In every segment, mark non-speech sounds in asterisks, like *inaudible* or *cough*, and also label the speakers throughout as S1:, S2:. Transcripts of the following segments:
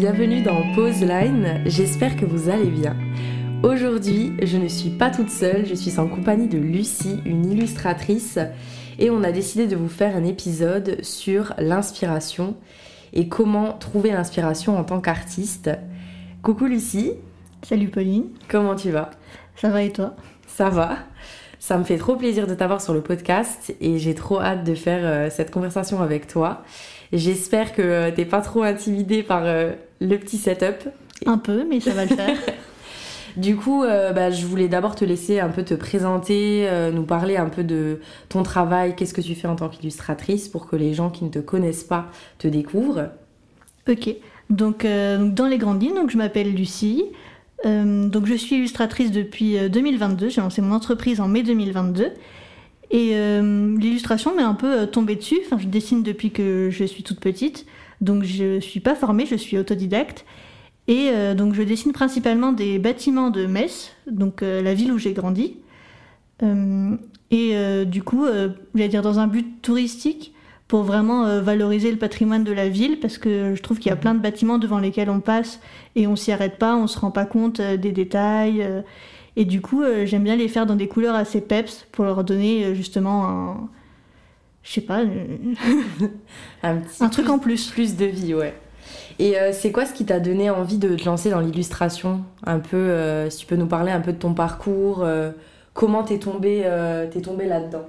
S1: bienvenue dans Pause Line, j'espère que vous allez bien. Aujourd'hui, je ne suis pas toute seule, je suis en compagnie de Lucie, une illustratrice, et on a décidé de vous faire un épisode sur l'inspiration et comment trouver l'inspiration en tant qu'artiste. Coucou Lucie.
S2: Salut Pauline.
S1: Comment tu vas?
S2: Ça va et toi?
S1: Ça va. Ça me fait trop plaisir de t'avoir sur le podcast et j'ai trop hâte de faire euh, cette conversation avec toi. J'espère que euh, t'es pas trop intimidée par euh, le petit setup.
S2: Un peu, mais ça va le faire. *laughs*
S1: Du coup, bah, je voulais d'abord te laisser un peu te présenter, nous parler un peu de ton travail, qu'est-ce que tu fais en tant qu'illustratrice pour que les gens qui ne te connaissent pas te découvrent.
S2: Ok, donc dans les grandes lignes, donc, je m'appelle Lucie, euh, donc je suis illustratrice depuis 2022, euh, j'ai lancé mon entreprise en mai 2022. Et euh, l'illustration m'est un peu tombée dessus, enfin, je dessine depuis que je suis toute petite, donc je ne suis pas formée, je suis autodidacte. Et donc je dessine principalement des bâtiments de Metz, donc la ville où j'ai grandi. et du coup, j'allais dire dans un but touristique, pour vraiment euh, valoriser le patrimoine de la ville parce que je trouve qu'il y a plein de bâtiments devant lesquels on passe et on s'y arrête pas, on se rend pas compte euh, des détails. Euh. et du coup, j'aime bien les faire dans des couleurs assez peps pour leur donner justement un. Je sais pas. *laughs*
S1: un, un truc en plus. Plus de vie, ouais. Et c'est quoi ce qui t'a donné envie de te lancer dans l'illustration? Un peu, si tu peux nous parler un peu de ton parcours, comment t'es tombé, t'es tombé là-dedans?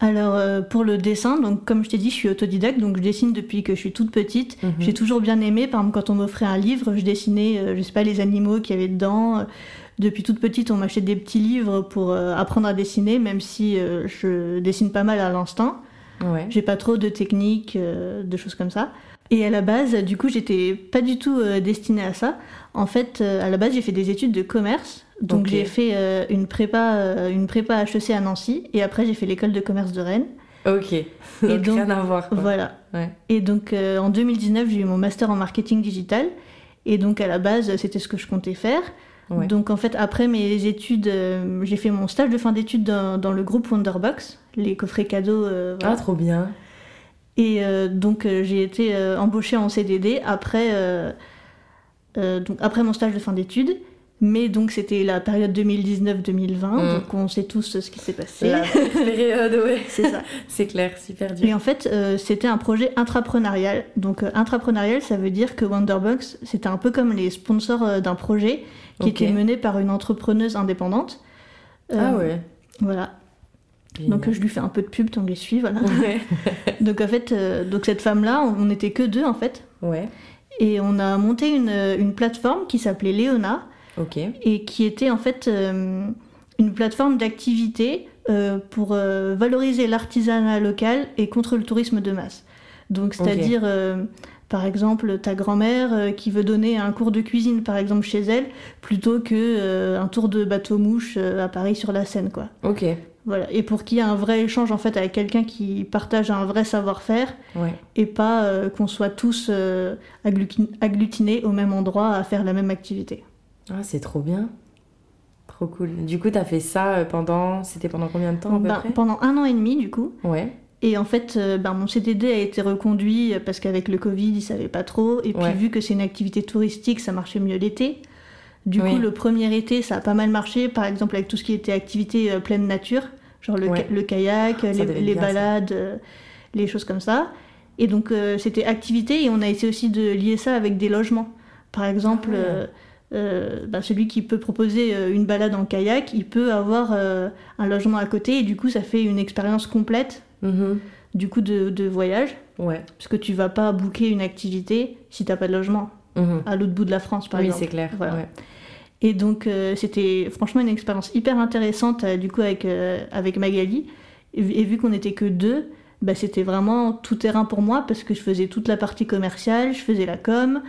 S2: Alors euh, pour le dessin, donc comme je t'ai dit, je suis autodidacte, donc je dessine depuis que je suis toute petite. Mhm. J'ai toujours bien aimé, par exemple quand on m'offrait un livre, je dessinais, euh, je sais pas, les animaux qu'il y avait dedans. Depuis toute petite, on m'achetait des petits livres pour euh, apprendre à dessiner, même si je dessine pas mal à l'instant. Ouais. J'ai pas trop de techniques, de choses comme ça. Et à la base, du coup, j'étais pas du tout destinée à ça. En fait, à la base, j'ai fait des études de commerce. Donc j'ai fait euh, une prépa euh, une prépa HEC à Nancy et après j'ai fait l'école de commerce de Rennes.
S1: Ok. et donc, rien à voir.
S2: Voilà. Et donc euh, en 2019 j'ai eu mon master en marketing digital et donc à la base c'était ce que je comptais faire. Donc en fait après mes études j'ai fait mon stage de fin d'études dans, le groupe Wonderbox, les coffrets cadeaux.
S1: Ah trop bien.
S2: Et donc j'ai été embauchée en CDD après donc après mon stage de fin d'études. Mais donc c'était la période 2019-2020, mm. donc on sait tous ce qui s'est passé.
S1: La période, oui. *laughs*
S2: C'est ça.
S1: c'est clair, super dur.
S2: Et en fait, euh, c'était un projet intrapreneurial. Donc euh, intrapreneurial, ça veut dire que Wonderbox, c'était un peu comme les sponsors euh, d'un projet qui était mené par une entrepreneuse indépendante.
S1: ah ouais.
S2: Voilà. Donc je lui fais un peu de pub tant que je suis, voilà. *laughs* donc en fait, donc cette femme-là, on n'était que deux en fait.
S1: Ouais.
S2: Et on a monté une, une plateforme qui s'appelait Léona et qui était en fait euh, une plateforme d'activité euh, pour euh, valoriser l'artisanat local et contre le tourisme de masse. Donc, c'est-à-dire, par exemple, ta grand-mère qui veut donner un cours de cuisine, par exemple, chez elle, plutôt que un tour de bateau-mouche à Paris sur la Seine, quoi.
S1: Ok.
S2: Voilà. Et pour qu'il y ait un vrai échange en fait avec quelqu'un qui partage un vrai savoir-faire et pas qu'on soit tous agglutinés au même endroit à faire la même activité.
S1: Ah, c'est trop bien. Trop cool. Du coup, tu as fait ça euh, pendant. C'était pendant combien de temps à peu
S2: ben,
S1: près?
S2: Pendant un an et demi, du coup.
S1: Ouais.
S2: Et en fait, euh, ben, mon CDD a été reconduit euh, parce qu'avec le Covid, ils savaient pas trop. Et puis, vu que c'est une activité touristique, ça marchait mieux l'été. Du coup, le premier été, ça a pas mal marché, par exemple avec tout ce qui était activité pleine nature, genre le, le kayak, les, balades, les choses comme ça. Et donc, c'était activité et on a essayé aussi de lier ça avec des logements. Par exemple, ah euh, bah, celui qui peut proposer euh, une balade en kayak, il peut avoir euh, un logement à côté et du coup ça fait une expérience complète mhm. du coup de, voyage.
S1: Ouais.
S2: Parce que tu vas pas booker une activité si t'as pas de logement mhm. à l'autre bout de la France par exemple.
S1: Oui c'est clair.
S2: Et donc c'était franchement une expérience hyper intéressante du coup avec, avec Magali. Et, vu qu'on était que deux, bah, c'était vraiment tout terrain pour moi parce que je faisais toute la partie commerciale, je faisais la com,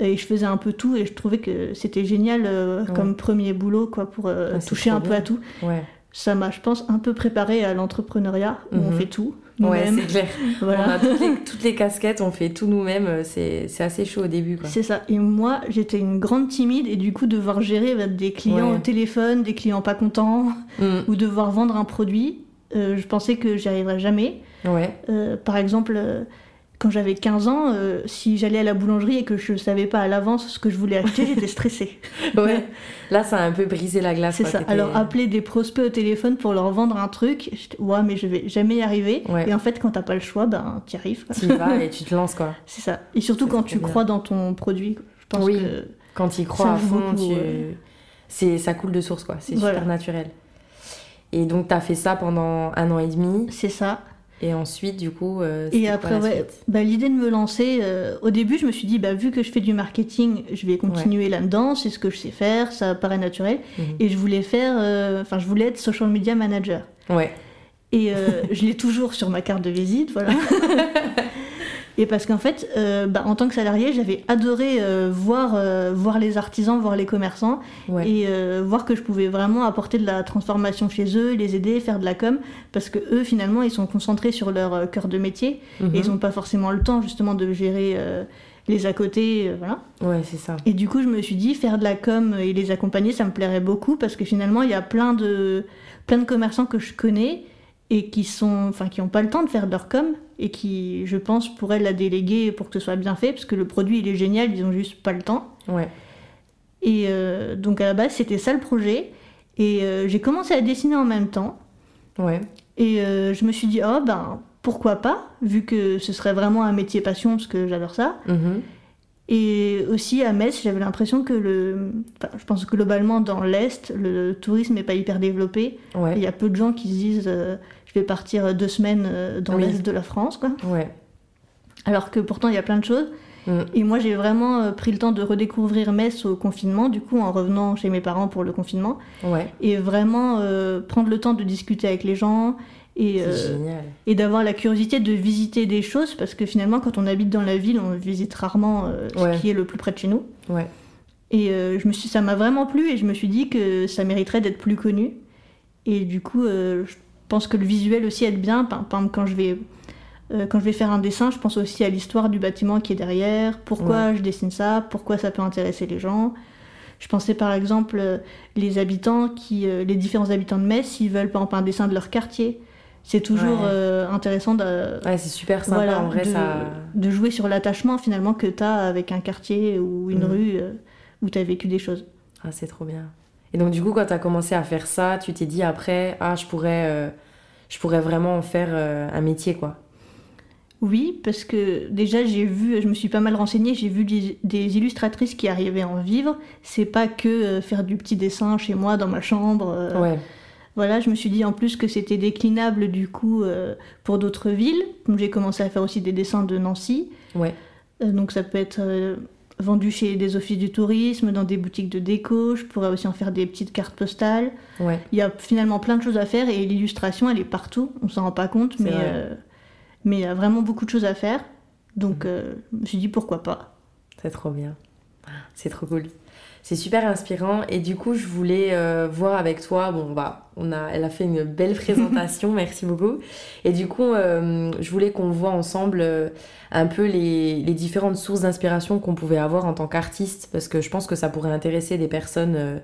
S2: et je faisais un peu tout et je trouvais que c'était génial euh, comme premier boulot quoi pour euh, ah, toucher un peu à tout.
S1: Ouais.
S2: Ça m'a, je pense, un peu préparé à l'entrepreneuriat où on mhm. fait tout.
S1: Ouais, c'est clair. voilà. *laughs* On a toutes les, casquettes, on fait tout nous-mêmes. Euh, c'est, assez chaud au début.
S2: C'est ça. Et moi, j'étais une grande timide et du coup, devoir gérer bah, des clients au téléphone, des clients pas contents, mm. ou devoir vendre un produit, je pensais que j'y arriverais jamais.
S1: Ouais.
S2: par exemple quand j'avais 15 ans, euh, si j'allais à la boulangerie et que je savais pas à l'avance ce que je voulais acheter, *laughs* j'étais stressée.
S1: ouais. Là, ça a un peu brisé la glace.
S2: C'est ça. Alors, appeler des prospects au téléphone pour leur vendre un truc, ouais, mais je vais jamais y arriver. Et en fait, quand t'as pas le choix, ben, t'y arrives.
S1: Tu y vas et tu te lances, quoi. *laughs*
S2: C'est ça. Et surtout quand tu crois dans ton produit. Je pense
S1: oui.
S2: que
S1: quand tu y crois à fond, tu... c'est ça coule de source, quoi. C'est super naturel. Et donc, t'as fait ça pendant un an et demi.
S2: C'est ça.
S1: Et ensuite, du coup, euh,
S2: et après, ouais, bah, l'idée de me lancer, euh, au début, je me suis dit, bah, vu que je fais du marketing, je vais continuer là-dedans, c'est ce que je sais faire, ça paraît naturel. Mhm. Et je voulais faire, euh, enfin, je voulais être social media manager.
S1: Ouais.
S2: Et je l'ai toujours sur ma carte de visite, voilà. *laughs* Et parce qu'en fait, euh, bah, en tant que salarié, j'avais adoré euh, voir, euh, voir les artisans, voir les commerçants et voir que je pouvais vraiment apporter de la transformation chez eux, les aider, faire de la com, parce que eux, finalement, ils sont concentrés sur leur cœur de métier et ils n'ont mhm. pas forcément le temps justement de gérer les à côté, voilà.
S1: Ouais, c'est ça.
S2: Et du coup, je me suis dit, faire de la com et les accompagner, ça me plairait beaucoup parce que finalement, il y a plein de, plein de commerçants que je connais et qui sont, enfin, qui n'ont pas le temps de faire leur com et qui, je pense, pourraient la déléguer pour que ce soit bien fait parce que le produit il est génial, ils ont juste pas le temps.
S1: Ouais.
S2: Et euh, donc à la base c'était ça le projet et euh, j'ai commencé à dessiner en même temps.
S1: Ouais.
S2: Et euh, je me suis dit oh ben pourquoi pas vu que ce serait vraiment un métier passion parce que j'adore ça.
S1: Mm-hmm.
S2: Et aussi à Metz, j'avais l'impression que le. Enfin, je pense que globalement dans l'Est, le tourisme n'est pas hyper développé. Il y a peu de gens qui se disent je vais partir deux semaines euh, dans l'est de la France, quoi.
S1: Ouais.
S2: Alors que pourtant, il y a plein de choses. Mm. Et moi, j'ai vraiment euh, pris le temps de redécouvrir Metz au confinement, du coup, en revenant chez mes parents pour le confinement.
S1: Ouais.
S2: Et vraiment euh, prendre le temps de discuter avec les gens et, et d'avoir la curiosité de visiter des choses, parce que finalement, quand on habite dans la ville, on visite rarement ce qui est le plus près de chez nous.
S1: Ouais.
S2: Et je me suis, ça m'a vraiment plu et je me suis dit que ça mériterait d'être plus connu. Et du coup, je pense que le visuel aussi aide bien. Par exemple, quand je vais, euh, quand je vais faire un dessin, je pense aussi à l'histoire du bâtiment qui est derrière, pourquoi je dessine ça, pourquoi ça peut intéresser les gens? Je pensais par exemple euh, les habitants qui, euh, les différents habitants de Metz, s'ils veulent par exemple un dessin de leur quartier. C'est toujours intéressant de.
S1: Ouais, c'est super sympa en vrai
S2: de,
S1: ça.
S2: De jouer sur l'attachement finalement que tu as avec un quartier ou une mm. rue où tu as vécu des choses.
S1: Ah, c'est trop bien. Et donc, du coup, quand tu as commencé à faire ça, tu t'es dit après, ah, je pourrais, euh, je pourrais vraiment en faire euh, un métier, quoi.
S2: Oui, parce que déjà, j'ai vu, je me suis pas mal renseignée, j'ai vu des, illustratrices qui arrivaient à en vivre. C'est pas que euh, faire du petit dessin chez moi, dans ma chambre.
S1: ouais.
S2: Voilà, je me suis dit en plus que c'était déclinable du coup pour d'autres villes. Donc j'ai commencé à faire aussi des dessins de Nancy.
S1: Ouais.
S2: donc ça peut être vendu chez des offices du tourisme, dans des boutiques de déco. Je pourrais aussi en faire des petites cartes postales. Il y a finalement plein de choses à faire et l'illustration, elle est partout. On s'en rend pas compte, mais, euh, mais il y a vraiment beaucoup de choses à faire. Donc, mm. euh, je me suis dit pourquoi pas.
S1: C'est trop bien. C'est trop cool. C'est super inspirant et du coup je voulais euh, voir avec toi, bon bah on a, elle a fait une belle *laughs* présentation, merci beaucoup. Et du coup euh, je voulais qu'on voit ensemble euh, un peu les, les différentes sources d'inspiration qu'on pouvait avoir en tant qu'artiste parce que je pense que ça pourrait intéresser des personnes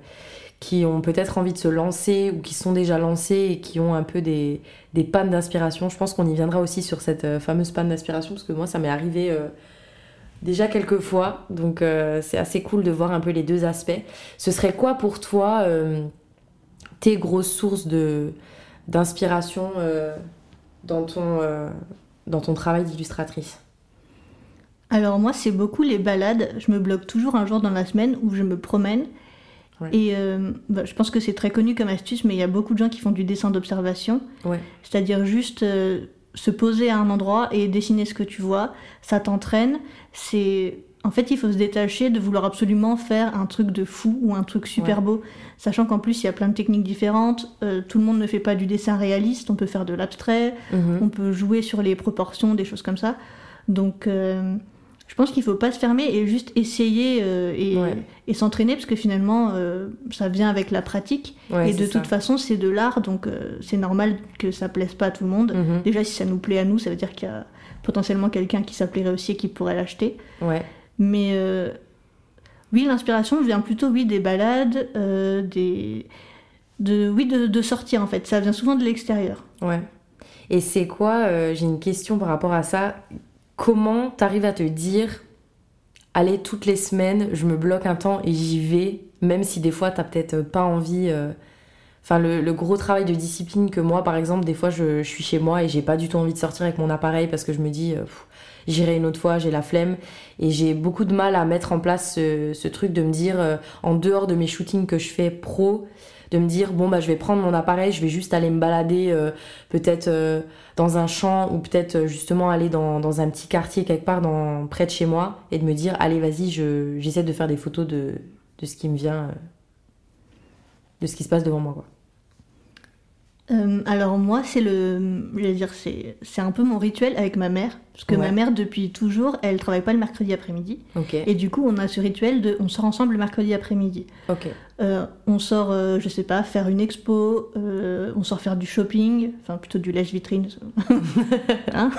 S1: qui ont peut-être envie de se lancer ou qui sont déjà lancées et qui ont un peu des, des pannes d'inspiration. Je pense qu'on y viendra aussi sur cette fameuse panne d'inspiration parce que moi ça m'est arrivé déjà quelques fois, donc euh, c'est assez cool de voir un peu les deux aspects. Ce serait quoi pour toi euh, tes grosses sources de d'inspiration euh, dans ton dans ton travail d'illustratrice?
S2: Alors moi c'est beaucoup les balades. Je me bloque toujours un jour dans la semaine où je me promène. Et bah, je pense que c'est très connu comme astuce, mais il y a beaucoup de gens qui font du dessin d'observation. C'est-à-dire juste se poser à un endroit et dessiner ce que tu vois, ça t'entraîne. C'est en fait, il faut se détacher de vouloir absolument faire un truc de fou ou un truc super beau, sachant qu'en plus il y a plein de techniques différentes. Euh, tout le monde ne fait pas du dessin réaliste, on peut faire de l'abstrait, mhm. on peut jouer sur les proportions, des choses comme ça. Donc euh, je pense qu'il faut pas se fermer et juste essayer euh, et, s'entraîner parce que finalement euh, ça vient avec la pratique et de toute façon c'est de l'art donc euh, c'est normal que ça plaise pas à tout le monde. Mhm. Déjà si ça nous plaît à nous ça veut dire qu'il y a potentiellement quelqu'un qui ça aussi et qui pourrait l'acheter. Mais oui l'inspiration vient plutôt oui des balades, des de oui de, de, sortir en fait ça vient souvent de l'extérieur.
S1: Ouais. Et c'est quoi j'ai une question par rapport à ça comment t'arrives à te dire, allez, toutes les semaines, je me bloque un temps et j'y vais, même si des fois t'as peut-être pas envie. euh, Enfin, le, gros travail de discipline que moi, par exemple, des fois, je, suis chez moi et j'ai pas du tout envie de sortir avec mon appareil parce que je me dis, euh, j'irai une autre fois, j'ai la flemme. Et j'ai beaucoup de mal à mettre en place ce, truc de me dire, euh, en dehors de mes shootings que je fais pro, de me dire, bon, bah, je vais prendre mon appareil, je vais juste aller me balader, euh, peut-être euh, dans un champ ou peut-être euh, justement aller dans, un petit quartier quelque part près de chez moi et de me dire, allez, vas-y, je- j'essaie de faire des photos de, ce qui me vient, de ce qui se passe devant moi.
S2: Euh, alors moi, c'est le, je vais dire, c'est, c'est un peu mon rituel avec ma mère, parce que
S1: Ouais.
S2: ma mère depuis toujours, elle travaille pas le mercredi après-midi, et du coup, on a ce rituel de, on sort ensemble le mercredi après-midi. Euh, on sort, euh, je sais pas, faire une expo, euh, on sort faire du shopping, enfin plutôt du lèche-vitrine. *laughs* Hein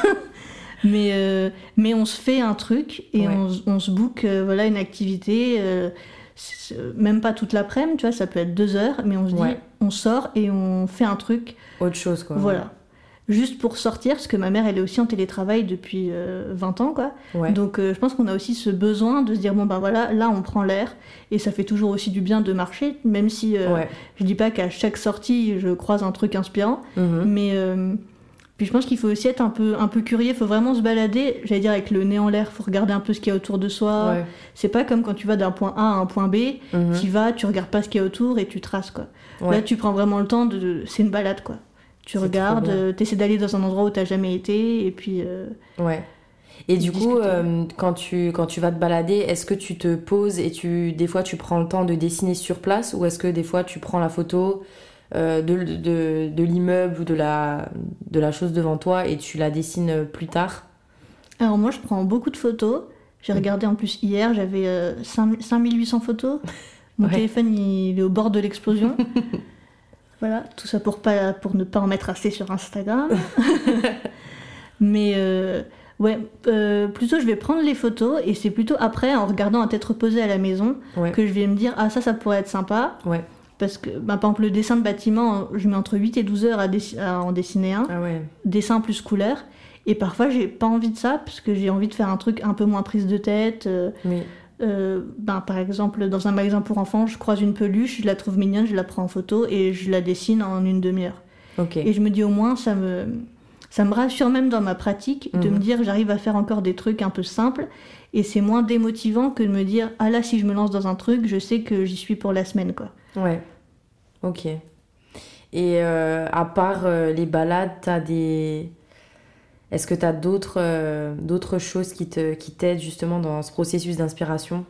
S2: mais, mais on se fait un truc et
S1: Ouais.
S2: on, on se book voilà, une activité, même pas toute l'après-midi, tu vois, ça peut être deux heures, mais on se dit,
S1: Ouais.
S2: on sort et on fait un truc,
S1: autre chose, quoi.
S2: voilà. Juste pour sortir, parce que ma mère, elle est aussi en télétravail depuis euh, 20 ans, quoi.
S1: Ouais.
S2: Donc euh, je pense qu'on a aussi ce besoin de se dire bon ben voilà, là on prend l'air et ça fait toujours aussi du bien de marcher, même si euh, je dis pas qu'à chaque sortie je croise un truc inspirant,
S1: Mhm.
S2: mais euh, puis je pense qu'il faut aussi être un peu un peu curieux, il faut vraiment se balader, j'allais dire avec le nez en l'air, faut regarder un peu ce qu'il y a autour de soi.
S1: Ouais.
S2: C'est pas comme quand tu vas d'un point A à un point B,
S1: Mhm.
S2: tu vas, tu regardes pas ce qu'il y a autour et tu traces quoi.
S1: Ouais.
S2: Là tu prends vraiment le temps de, c'est une balade quoi. Tu regardes, euh, t'essaies d'aller dans un endroit où t'as jamais été et puis euh,
S1: Ouais. Et du coup, euh, quand, tu, quand tu vas te balader, est-ce que tu te poses et tu, des fois tu prends le temps de dessiner sur place ou est-ce que des fois tu prends la photo de, de, de l'immeuble ou de la, de la chose devant toi et tu la dessines plus tard
S2: Alors moi je prends beaucoup de photos. J'ai
S1: Mm.
S2: regardé en plus hier, j'avais euh, 5 5800 photos. Mon *laughs*
S1: Ouais.
S2: téléphone il est au bord de l'explosion. *laughs* voilà, tout ça pour, pas, pour ne pas en mettre assez sur Instagram. *laughs* Mais euh, ouais, euh, plutôt je vais prendre les photos et c'est plutôt après en regardant à tête reposée à la maison
S1: Ouais.
S2: que je vais me dire ah ça ça pourrait être sympa.
S1: Ouais.
S2: Parce que bah, par exemple le dessin de bâtiment, je mets entre 8 et 12 heures à, dessi- à en dessiner un
S1: Ah ouais.
S2: dessin plus couleur. Et parfois, j'ai pas envie de ça parce que j'ai envie de faire un truc un peu moins prise de tête. euh,
S1: Oui.
S2: euh, ben, par exemple, dans un magasin pour enfants, je croise une peluche, je la trouve mignonne, je la prends en photo et je la dessine en une demi-heure. Et je me dis au moins, ça me, ça me rassure même dans ma pratique de
S1: Mhm.
S2: me dire j'arrive à faire encore des trucs un peu simples. Et c'est moins démotivant que de me dire ah là, si je me lance dans un truc, je sais que j'y suis pour la semaine. quoi.
S1: Ouais. Ok. Et euh, à part euh, les balades, t'as des. Est-ce que t'as d'autres euh, d'autres choses qui te qui t'aident justement dans ce processus d'inspiration?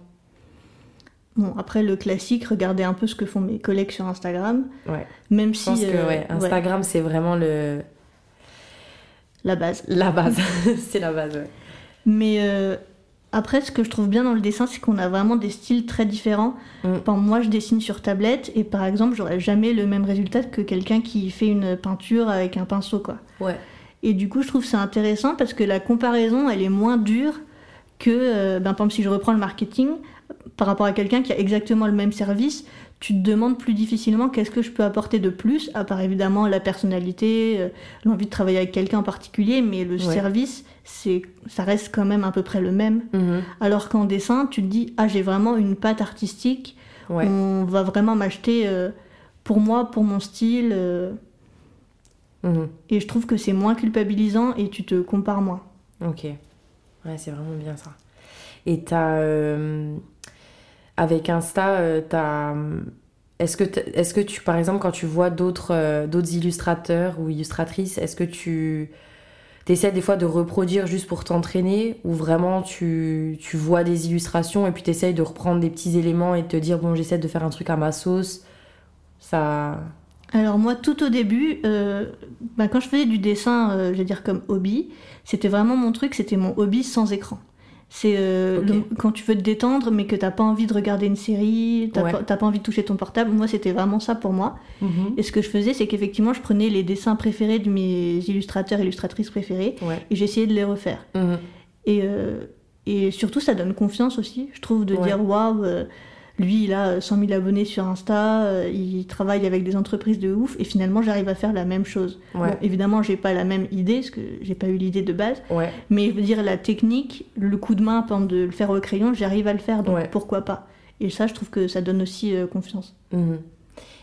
S2: Bon, après, le classique, regarder un peu ce que font mes collègues sur Instagram.
S1: Ouais.
S2: Même
S1: Je
S2: si.
S1: pense que ouais, Instagram c'est vraiment le
S2: la base.
S1: la base. *laughs* c'est la base. Ouais.
S2: Mais après, ce que je trouve bien dans le dessin, c'est qu'on a vraiment des styles très différents.
S1: Mm.
S2: Par- moi, je dessine sur tablette et par exemple, j'aurais jamais le même résultat que quelqu'un qui fait une peinture avec un pinceau, quoi.
S1: Ouais.
S2: Et du coup, je trouve ça intéressant parce que la comparaison, elle est moins dure que, euh, ben, par exemple, si je reprends le marketing, par rapport à quelqu'un qui a exactement le même service, tu te demandes plus difficilement qu'est-ce que je peux apporter de plus, à part évidemment la personnalité, euh, l'envie de travailler avec quelqu'un en particulier, mais le
S1: Ouais.
S2: service, c'est, ça reste quand même à peu près le même.
S1: Mhm.
S2: Alors qu'en dessin, tu te dis, ah, j'ai vraiment une patte artistique,
S1: Ouais.
S2: on va vraiment m'acheter euh, pour moi, pour mon style, euh,
S1: Mhm.
S2: et je trouve que c'est moins culpabilisant et tu te compares moins.
S1: Ok. Ouais, c'est vraiment bien ça. Et t'as. Euh, avec Insta, euh, t'as. Est-ce que, est-ce que tu, par exemple, quand tu vois d'autres euh, d'autres illustrateurs ou illustratrices, est-ce que tu essaies des fois de reproduire juste pour t'entraîner ou vraiment tu, tu vois des illustrations et puis tu essayes de reprendre des petits éléments et te dire, bon, j'essaie de faire un truc à ma sauce? Ça.
S2: Alors moi, tout au début, euh, bah, quand je faisais du dessin, euh, je vais dire comme hobby, c'était vraiment mon truc, c'était mon hobby sans écran. C'est euh, quand tu veux te détendre, mais que t'as pas envie de regarder une série, t'as
S1: Ouais.
S2: pas, pas envie de toucher ton portable. Moi, c'était vraiment ça pour moi. Et ce que je faisais, c'est qu'effectivement, je prenais les dessins préférés de mes illustrateurs, illustratrices préférés,
S1: Ouais.
S2: et j'essayais de les refaire.
S1: Mhm.
S2: Et, euh, et surtout, ça donne confiance aussi, je trouve, de
S1: Ouais.
S2: dire waouh, euh, lui, il a 100 000 abonnés sur Insta, il travaille avec des entreprises de ouf, et finalement, j'arrive à faire la même chose.
S1: Ouais.
S2: Bon, évidemment, j'ai pas la même idée, parce que j'ai pas eu l'idée de base,
S1: Ouais.
S2: mais je veux dire, la technique, le coup de main, par exemple, de le faire au crayon, j'arrive à le faire, donc
S1: Ouais.
S2: pourquoi pas Et ça, je trouve que ça donne aussi euh, confiance.
S1: Mhm.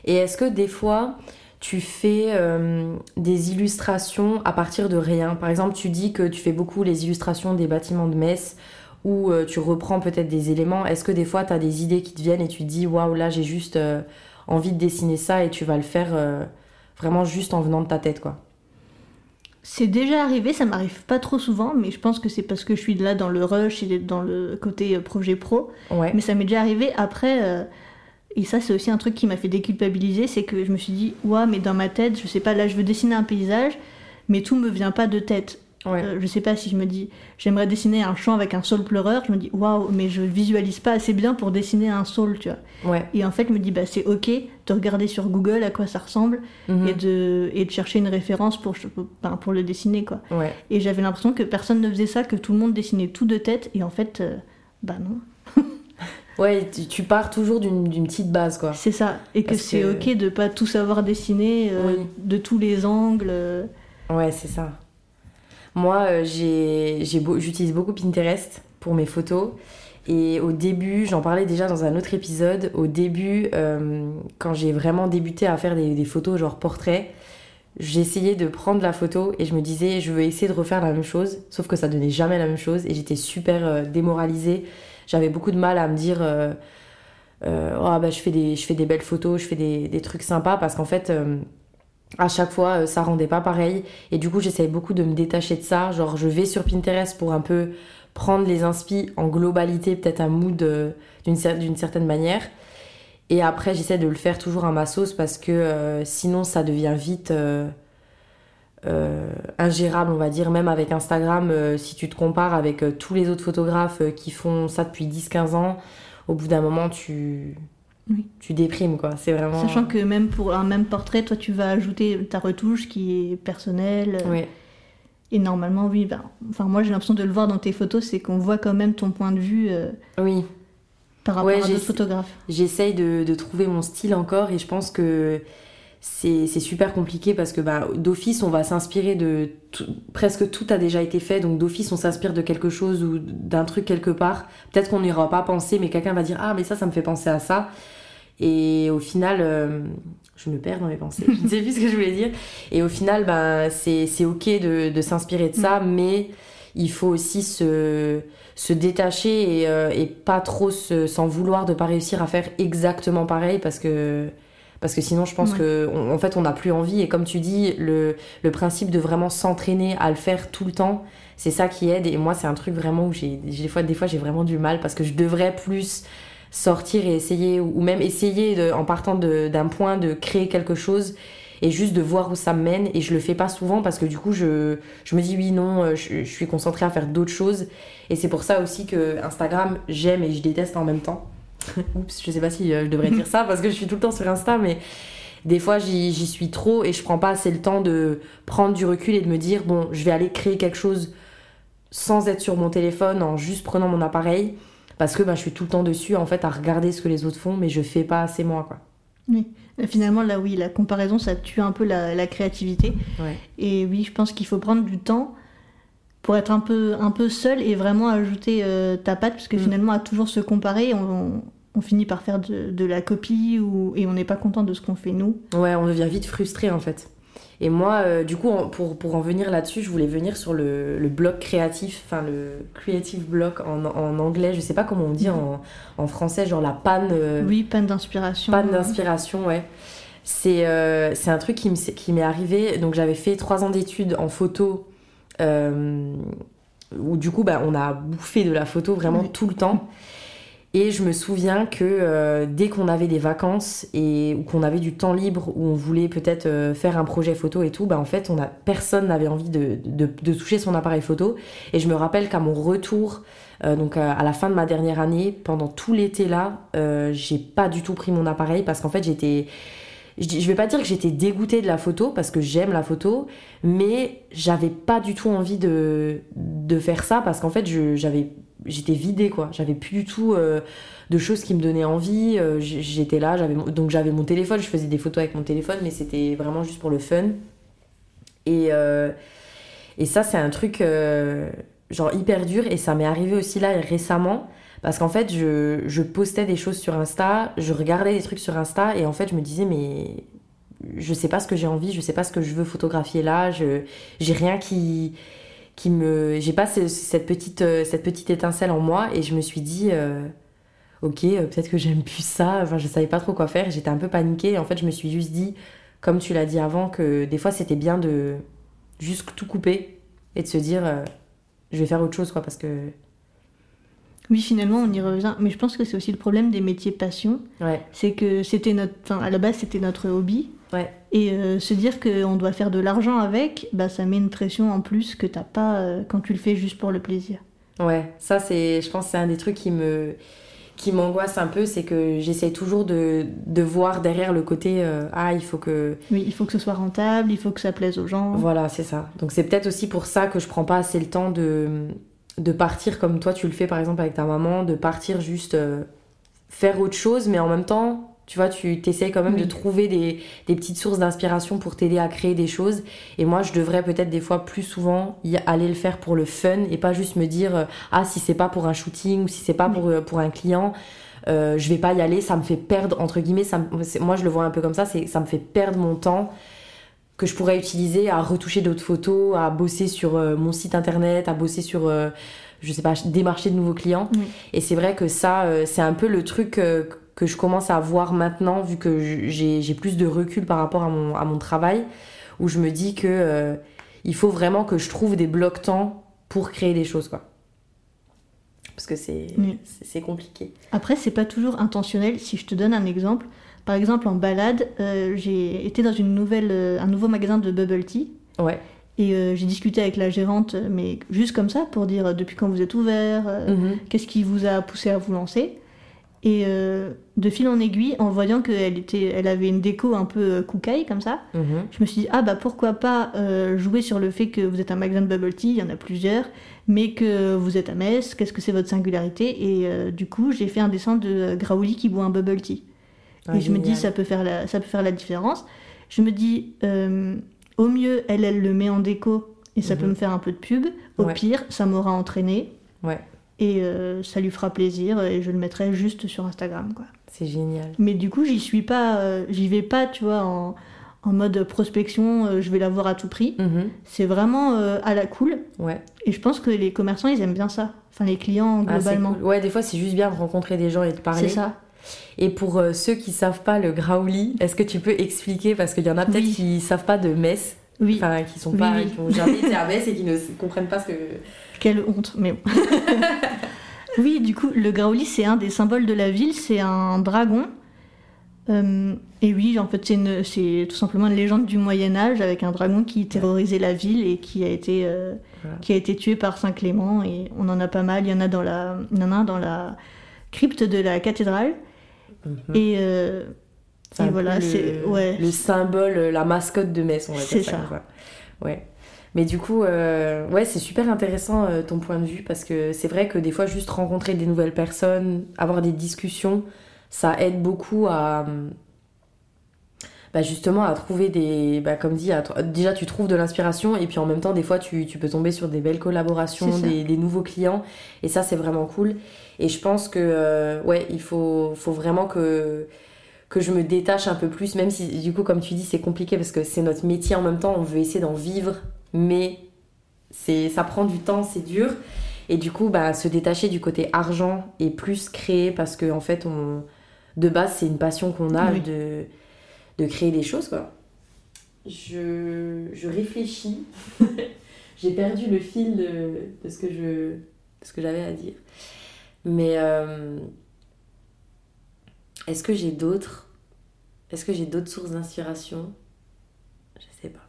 S1: Et est-ce que des fois, tu fais euh, des illustrations à partir de rien? Par exemple, tu dis que tu fais beaucoup les illustrations des bâtiments de Metz ou euh, tu reprends peut-être des éléments. Est-ce que des fois, tu as des idées qui te viennent et tu te dis waouh, là, j'ai juste euh, envie de dessiner ça et tu vas le faire euh, vraiment juste en venant de ta tête, quoi?
S2: C'est déjà arrivé, ça m'arrive pas trop souvent, mais je pense que c'est parce que je suis là dans le rush et dans le côté projet pro.
S1: Ouais.
S2: Mais ça m'est déjà arrivé après, euh, et ça c'est aussi un truc qui m'a fait déculpabiliser, c'est que je me suis dit, ouais, mais dans ma tête, je sais pas, là je veux dessiner un paysage, mais tout me vient pas de tête.
S1: Ouais.
S2: Euh, je sais pas si je me dis, j'aimerais dessiner un champ avec un saule pleureur, je me dis, waouh, mais je visualise pas assez bien pour dessiner un saule, tu vois.
S1: Ouais.
S2: Et en fait, je me dis, bah c'est ok de regarder sur Google à quoi ça ressemble
S1: Mhm.
S2: et, de, et de chercher une référence pour, ben, pour le dessiner, quoi.
S1: Ouais.
S2: Et j'avais l'impression que personne ne faisait ça, que tout le monde dessinait tout de tête, et en fait, euh, bah non. *laughs*
S1: Ouais, tu, tu pars toujours d'une d'une petite base, quoi.
S2: C'est ça. Et que c'est
S1: que-
S2: ok de pas tout savoir dessiner euh,
S1: Oui.
S2: de tous les angles.
S1: Ouais, c'est ça. Moi, euh, j'utilise beaucoup Pinterest pour mes photos. Et au début, j'en parlais déjà dans un autre épisode, au début, euh, quand j'ai vraiment débuté à faire des, photos genre portrait, j'essayais de prendre la photo et je me disais, je veux essayer de refaire la même chose, sauf que ça donnait jamais la même chose et j'étais super euh, démoralisée. J'avais beaucoup de mal à me dire, oh, bah, je, fais des, belles photos, je fais des, trucs sympas parce qu'en fait, à chaque fois, euh, ça rendait pas pareil. Et du coup, j'essaye beaucoup de me détacher de ça. Genre, je vais sur Pinterest pour un peu prendre les inspi en globalité, peut-être un mood euh, d'une cer- d'une certaine manière. Et après, j'essaie de le faire toujours à ma sauce parce que euh, sinon, ça devient vite ingérable, on va dire. Même avec Instagram, si tu te compares avec tous les autres photographes qui font ça depuis 10-15 ans, au bout d'un moment, tu,
S2: Oui.
S1: tu déprimes, quoi. C'est vraiment.
S2: Sachant que même pour un même portrait, toi tu vas ajouter ta retouche qui est personnelle. euh,
S1: Ouais.
S2: Et normalement, oui, ben, enfin moi j'ai l'impression de le voir dans tes photos, c'est qu'on voit quand même ton point de vue euh,
S1: Oui.
S2: par rapport
S1: Ouais,
S2: à d'autres photographes.
S1: J'essaye de, de trouver mon style encore et je pense que c'est super compliqué parce que bah, d'office on va s'inspirer de tout- presque tout a déjà été fait. Donc d'office on s'inspire de quelque chose ou d'un truc quelque part. Peut-être qu'on n'y aura pas pensé mais quelqu'un va dire ah mais ça ça me fait penser à ça. Et au final euh, je me perds dans mes pensées. *laughs* Je ne sais plus ce que je voulais dire. Et au final bah, c'est ok de, de s'inspirer de ça mais il faut aussi se se détacher et, euh, et pas trop se- s'en vouloir de pas réussir à faire exactement pareil parce que parce que sinon je pense
S2: Ouais.
S1: que on- en fait on n'a plus envie. Et comme tu dis le, le principe de vraiment s'entraîner à le faire tout le temps c'est ça qui aide. Et moi c'est un truc vraiment où j'ai des fois des fois j'ai vraiment du mal parce que je devrais plus sortir et essayer ou même essayer de, en partant d'un point de créer quelque chose et juste de voir où ça me mène. Et je le fais pas souvent parce que du coup je, je me dis oui non euh, je, je suis concentrée à faire d'autres choses. Et c'est pour ça aussi que Instagram j'aime et je déteste en même temps *laughs* oups je sais pas si euh, je devrais dire ça parce que je suis tout le temps sur Insta mais des fois j'y suis trop et je prends pas assez le temps de prendre du recul et de me dire bon je vais aller créer quelque chose sans être sur mon téléphone en juste prenant mon appareil parce que bah, je suis tout le temps dessus en fait à regarder ce que les autres font mais je fais pas assez moi quoi
S2: Et Finalement, là, oui, la comparaison, ça tue un peu la, la créativité.
S1: Ouais.
S2: Et oui, je pense qu'il faut prendre du temps pour être un peu, un peu seul et vraiment ajouter euh, ta patte, parce que
S1: Mm.
S2: finalement, à toujours se comparer, on, on finit par faire de, de la copie ou, et on n'est pas content de ce qu'on fait nous.
S1: Ouais, on devient vite frustré en fait. Et moi, euh, du coup, en- pour, pour en venir là-dessus, je voulais venir sur le, le bloc créatif, enfin le creative block en, en anglais, je sais pas comment on dit en, en français, genre la panne, euh,
S2: Oui, panne d'inspiration.
S1: panne d'inspiration, ouais. C'est euh, un truc qui me- qui m'est arrivé. Donc j'avais fait trois ans d'études en photo, où du coup, bah, on a bouffé de la photo vraiment tout le temps. Et je me souviens que euh, dès qu'on avait des vacances et ou qu'on avait du temps libre où on voulait peut-être euh, faire un projet photo et tout, bah en fait on a personne n'avait envie de, de, de toucher son appareil photo. Et je me rappelle qu'à mon retour, euh, donc à, à la fin de ma dernière année, pendant tout l'été là, euh, j'ai pas du tout pris mon appareil parce qu'en fait j'étais je, je vais pas dire que j'étais dégoûtée de la photo parce que j'aime la photo, mais j'avais pas du tout envie de, faire ça parce qu'en fait, j'étais vidée quoi. J'avais plus du tout euh, de choses qui me donnaient envie. Euh, j'étais là, j'avais donc j'avais mon téléphone, je faisais des photos avec mon téléphone, mais c'était vraiment juste pour le fun. Et, euh, et ça, c'est un truc genre hyper dur et ça m'est arrivé aussi là récemment. Parce qu'en fait, je, postais des choses sur Insta, je regardais des trucs sur Insta et en fait, je me disais, mais je sais pas ce que j'ai envie, je sais pas ce que je veux photographier là, je, j'ai rien qui, qui me. J'ai pas ce- cette, petite, euh, cette petite étincelle en moi et je me suis dit, euh, ok, euh, peut-être que j'aime plus ça, enfin, je savais pas trop quoi faire, j'étais un peu paniquée et en fait, je me suis juste dit, comme tu l'as dit avant, que des fois, c'était bien de juste tout couper et de se dire, je vais faire autre chose quoi, parce que.
S2: Oui, finalement, on y revient. Mais je pense que c'est aussi le problème des métiers passion.
S1: Ouais,
S2: C'est que c'était notre. Enfin, à la base, c'était notre hobby.
S1: ouais.
S2: Et euh, se dire qu'on doit faire de l'argent avec, bah, ça met une pression en plus que t'as pas euh, quand tu le fais juste pour le plaisir.
S1: Ouais, ça c'est, je pense c'est un des trucs qui me, qui m'angoisse un peu, c'est que j'essaie toujours de, de voir derrière le côté euh, ah il faut que,
S2: Oui, il faut que ce soit rentable, il faut que ça plaise aux gens.
S1: voilà c'est ça. Donc c'est peut-être aussi pour ça que je prends pas assez le temps de, de partir comme toi tu le fais par exemple avec ta maman, de partir juste euh, faire autre chose, mais en même temps tu vois tu t'essayes quand même
S2: Oui.
S1: de trouver des, des petites sources d'inspiration pour t'aider à créer des choses. Et moi je devrais peut-être des fois plus souvent y aller le faire pour le fun et pas juste me dire euh, ah si c'est pas pour un shooting ou si c'est pas
S2: Oui.
S1: pour, euh, pour un client euh, je vais pas y aller ça me fait perdre entre guillemets ça me- moi je le vois un peu comme ça c'est ça me fait perdre mon temps que je pourrais utiliser à retoucher d'autres photos à bosser sur euh, mon site internet à bosser sur euh, je sais pas démarcher de nouveaux clients
S2: Oui.
S1: et c'est vrai que ça euh, c'est un peu le truc euh, que je commence à voir maintenant vu que j'ai plus de recul par rapport à mon, à mon travail où je me dis que il faut vraiment que je trouve des blocs temps pour créer des choses quoi parce que c'est
S2: Oui.
S1: compliqué
S2: Après, c'est pas toujours intentionnel. Si je te donne un exemple, par exemple en balade, euh, j'ai été dans une nouvelle, euh, un nouveau magasin de bubble tea
S1: ouais
S2: et euh, j'ai discuté avec la gérante, mais juste comme ça pour dire depuis quand vous êtes ouvert, euh,
S1: Mhm.
S2: qu'est-ce qui vous a poussé à vous lancer. Et euh, de fil en aiguille, en voyant qu'elle était, elle avait une déco un peu koukaï comme ça,
S1: Mhm.
S2: je me suis dit, ah bah pourquoi pas jouer sur le fait que vous êtes un magasin de bubble tea, il y en a plusieurs, mais que vous êtes à Metz, qu'est-ce que c'est votre singularité? Et du coup, j'ai fait un dessin de Graouli qui boit un bubble tea.
S1: Ah,
S2: et je me dis, ça peut faire la, ça peut faire la différence. Je me dis, euh, au mieux, elle, elle le met en déco et ça
S1: Mhm.
S2: peut me faire un peu de pub. Au
S1: Ouais.
S2: pire, ça m'aura entraîné
S1: ouais
S2: et euh, ça lui fera plaisir et je le mettrai juste sur Instagram, quoi.
S1: c'est génial
S2: Mais du coup, j'y suis pas, euh, j'y vais pas, tu vois, en, en mode prospection, euh, je vais l'avoir à tout prix.
S1: Mhm.
S2: C'est vraiment euh, à la cool.
S1: ouais
S2: Et je pense que les commerçants, ils aiment bien ça. Enfin, les clients,
S1: Ah,
S2: globalement.
S1: cool. ouais des fois c'est juste bien de rencontrer des gens et de parler
S2: c'est ça.
S1: Et pour euh, ceux qui savent pas le graouli, est-ce que tu peux expliquer parce qu'il y en a peut-être
S2: Oui.
S1: qui savent pas de Metz,
S2: Oui,
S1: enfin qui sont pas,
S2: oui.
S1: qui ont jamais été à *laughs* Metz et qui ne comprennent pas ce que.
S2: quelle honte, mais bon. *laughs* oui, du coup, le Graouli, c'est un des symboles de la ville, c'est un dragon. Euh, et oui, en fait, c'est tout simplement une légende du Moyen Âge avec un dragon qui terrorisait la ville et qui a été, euh,
S1: Voilà.
S2: qui a été tué par Saint Clément. Et on en a pas mal. Il y en a dans la, il y en a dans la crypte de la cathédrale.
S1: Mhm.
S2: Et, euh, et voilà, c'est ouais.
S1: le symbole, la mascotte de Metz, on va dire
S2: C'est
S1: ça. Ouais. Mais du coup, euh, ouais, c'est super intéressant euh, ton point de vue parce que c'est vrai que des fois, juste rencontrer des nouvelles personnes, avoir des discussions, ça aide beaucoup à. bah, justement à trouver des. Bah, comme dit, à déjà tu trouves de l'inspiration et puis en même temps, des fois, tu, tu peux tomber sur des belles collaborations, des nouveaux clients et ça, c'est vraiment cool. Et je pense que, euh, ouais, il faut, faut vraiment que que je me détache un peu plus, même si du coup, comme tu dis, c'est compliqué parce que c'est notre métier en même temps, on veut essayer d'en vivre, mais c'est ça prend du temps, c'est dur. Et du coup, bah, se détacher du côté argent et plus créer parce que en fait, on, de base, c'est une passion qu'on a
S2: Oui.
S1: de, de créer des choses. Quoi. Je, je réfléchis. *laughs* J'ai perdu le fil de, de ce que je de ce que j'avais à dire. Mais euh, est-ce que j'ai d'autres Est-ce que j'ai d'autres sources d'inspiration? Je sais pas.